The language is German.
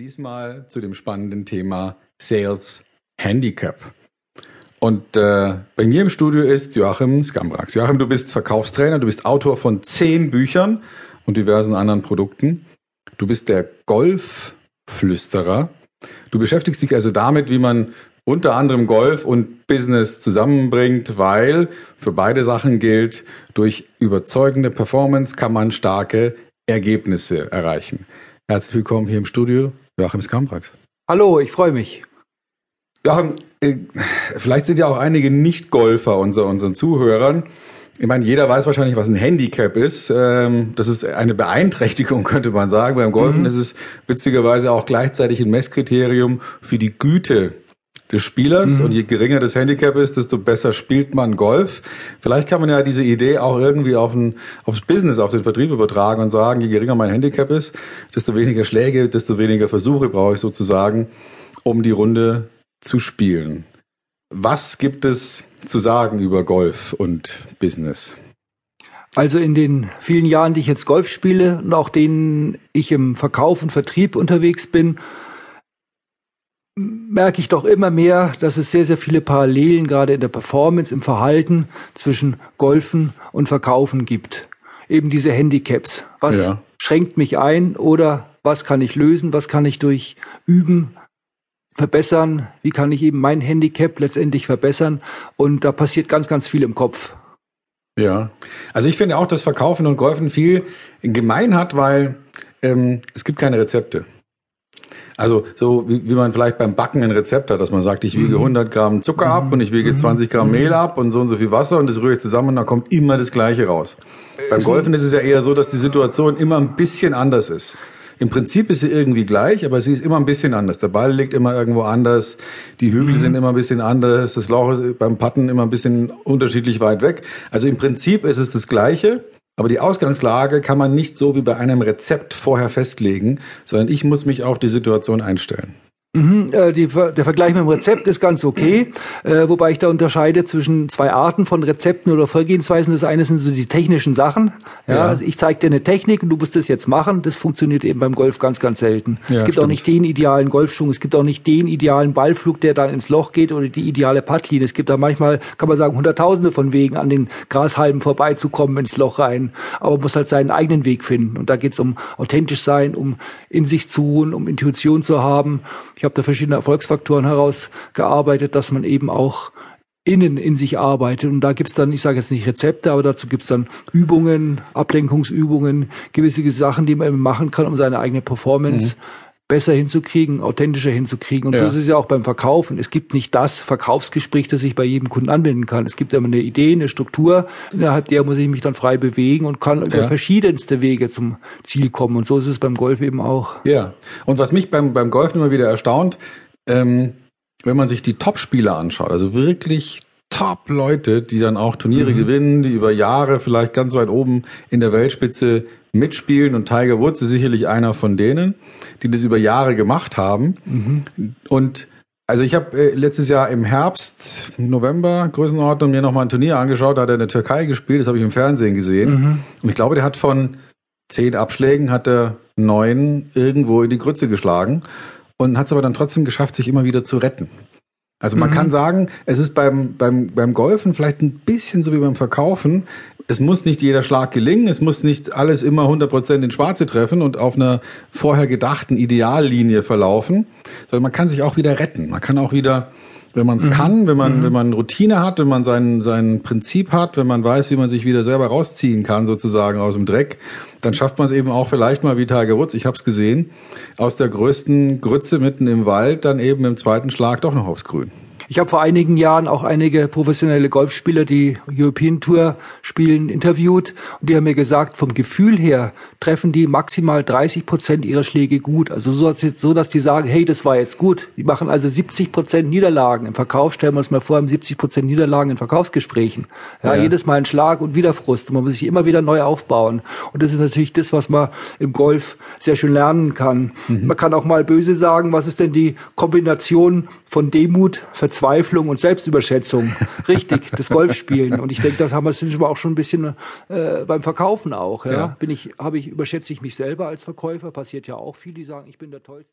Diesmal zu dem spannenden Thema Sales Handicap. Und äh, bei mir im Studio ist Joachim Skambrax. Joachim, du bist Verkaufstrainer, du bist Autor von zehn Büchern und diversen anderen Produkten. Du bist der Golfflüsterer. Du beschäftigst dich also damit, wie man unter anderem Golf und Business zusammenbringt, weil für beide Sachen gilt, durch überzeugende Performance kann man starke Ergebnisse erreichen. Herzlich willkommen hier im Studio, Joachim Skambrax. Hallo, ich freue mich. Joachim, äh, vielleicht sind ja auch einige Nicht-Golfer unter unseren Zuhörern. Ich meine, jeder weiß wahrscheinlich, was ein Handicap ist. Ähm, das ist eine Beeinträchtigung, könnte man sagen. Beim Golfen mhm. ist es witzigerweise auch gleichzeitig ein Messkriterium für die Güte des Spielers mhm. und je geringer das Handicap ist, desto besser spielt man Golf. Vielleicht kann man ja diese Idee auch irgendwie auf ein, aufs Business, auf den Vertrieb übertragen und sagen, je geringer mein Handicap ist, desto weniger Schläge, desto weniger Versuche brauche ich sozusagen, um die Runde zu spielen. Was gibt es zu sagen über Golf und Business? Also in den vielen Jahren, die ich jetzt Golf spiele und auch denen ich im Verkauf und Vertrieb unterwegs bin, merke ich doch immer mehr, dass es sehr, sehr viele Parallelen gerade in der Performance, im Verhalten zwischen Golfen und Verkaufen gibt. Eben diese Handicaps. Was ja. schränkt mich ein oder was kann ich lösen? Was kann ich durch Üben verbessern? Wie kann ich eben mein Handicap letztendlich verbessern? Und da passiert ganz, ganz viel im Kopf. Ja, also ich finde auch, dass Verkaufen und Golfen viel gemein hat, weil ähm, es gibt keine Rezepte. Also so wie, wie man vielleicht beim Backen ein Rezept hat, dass man sagt, ich wiege 100 mhm. Gramm Zucker ab und ich wiege 20 mhm. Gramm Mehl mhm. ab und so und so viel Wasser und das rühre ich zusammen und dann kommt immer das Gleiche raus. Beim Golfen ist es ja eher so, dass die Situation immer ein bisschen anders ist. Im Prinzip ist sie irgendwie gleich, aber sie ist immer ein bisschen anders. Der Ball liegt immer irgendwo anders, die Hügel mhm. sind immer ein bisschen anders, das Loch ist beim Patten immer ein bisschen unterschiedlich weit weg. Also im Prinzip ist es das Gleiche, aber die Ausgangslage kann man nicht so wie bei einem Rezept vorher festlegen, sondern ich muss mich auf die Situation einstellen. Mhm, äh, die, der Vergleich mit dem Rezept ist ganz okay, äh, wobei ich da unterscheide zwischen zwei Arten von Rezepten oder Vorgehensweisen. Das eine sind so die technischen Sachen. Ja, ja. Also ich zeige dir eine Technik und du musst das jetzt machen. Das funktioniert eben beim Golf ganz, ganz selten. Ja, es gibt stimmt. auch nicht den idealen Golfschwung, es gibt auch nicht den idealen Ballflug, der dann ins Loch geht oder die ideale Puttlinie. Es gibt da manchmal, kann man sagen, hunderttausende von Wegen an den Grashalmen vorbeizukommen ins Loch rein. Aber man muss halt seinen eigenen Weg finden. Und da geht es um authentisch sein, um in sich zu ruhen, um Intuition zu haben. Ich ich habe da verschiedene Erfolgsfaktoren herausgearbeitet, dass man eben auch innen in sich arbeitet. Und da gibt's dann, ich sage jetzt nicht Rezepte, aber dazu gibt's dann Übungen, Ablenkungsübungen, gewisse Sachen, die man machen kann, um seine eigene Performance mhm besser hinzukriegen, authentischer hinzukriegen. Und ja. so ist es ja auch beim Verkaufen. Es gibt nicht das Verkaufsgespräch, das ich bei jedem Kunden anwenden kann. Es gibt immer eine Idee, eine Struktur, innerhalb der muss ich mich dann frei bewegen und kann ja. über verschiedenste Wege zum Ziel kommen. Und so ist es beim Golf eben auch. Ja. Und was mich beim, beim Golf immer wieder erstaunt, ähm, wenn man sich die Top-Spieler anschaut, also wirklich Top-Leute, die dann auch Turniere mhm. gewinnen, die über Jahre vielleicht ganz weit oben in der Weltspitze mitspielen und Tiger Woods ist sicherlich einer von denen, die das über Jahre gemacht haben. Mhm. Und also ich habe äh, letztes Jahr im Herbst, November, Größenordnung, mir nochmal ein Turnier angeschaut, da hat er in der Türkei gespielt, das habe ich im Fernsehen gesehen. Mhm. Und ich glaube, der hat von zehn Abschlägen, hat er neun irgendwo in die Grütze geschlagen und hat es aber dann trotzdem geschafft, sich immer wieder zu retten. Also man mhm. kann sagen, es ist beim, beim, beim Golfen vielleicht ein bisschen so wie beim Verkaufen es muss nicht jeder Schlag gelingen, es muss nicht alles immer 100% in Schwarze treffen und auf einer vorher gedachten Ideallinie verlaufen, sondern man kann sich auch wieder retten. Man kann auch wieder, wenn man es mhm. kann, wenn man, mhm. wenn man Routine hat, wenn man sein, sein Prinzip hat, wenn man weiß, wie man sich wieder selber rausziehen kann, sozusagen aus dem Dreck, dann schafft man es eben auch vielleicht mal wie Tiger Woods, ich habe es gesehen, aus der größten Grütze mitten im Wald dann eben im zweiten Schlag doch noch aufs Grün. Ich habe vor einigen Jahren auch einige professionelle Golfspieler, die European Tour spielen, interviewt und die haben mir gesagt, vom Gefühl her treffen die maximal 30 Prozent ihrer Schläge gut. Also so, so, dass die sagen, hey, das war jetzt gut. Die machen also 70 Prozent Niederlagen. Im Verkauf stellen wir uns mal vor, 70 Prozent Niederlagen in Verkaufsgesprächen. Ja, ja, jedes Mal ein Schlag und wieder Frust. Und man muss sich immer wieder neu aufbauen. Und das ist natürlich das, was man im Golf sehr schön lernen kann. Mhm. Man kann auch mal böse sagen, was ist denn die Kombination von Demut, Verzweiflung und Selbstüberschätzung. Richtig, das Golfspielen. Und ich denke, das haben wir sind wir auch schon ein bisschen äh, beim Verkaufen auch. Ja? ja. Bin ich, habe ich, überschätze ich mich selber als Verkäufer, passiert ja auch viel, die sagen, ich bin der Tollste.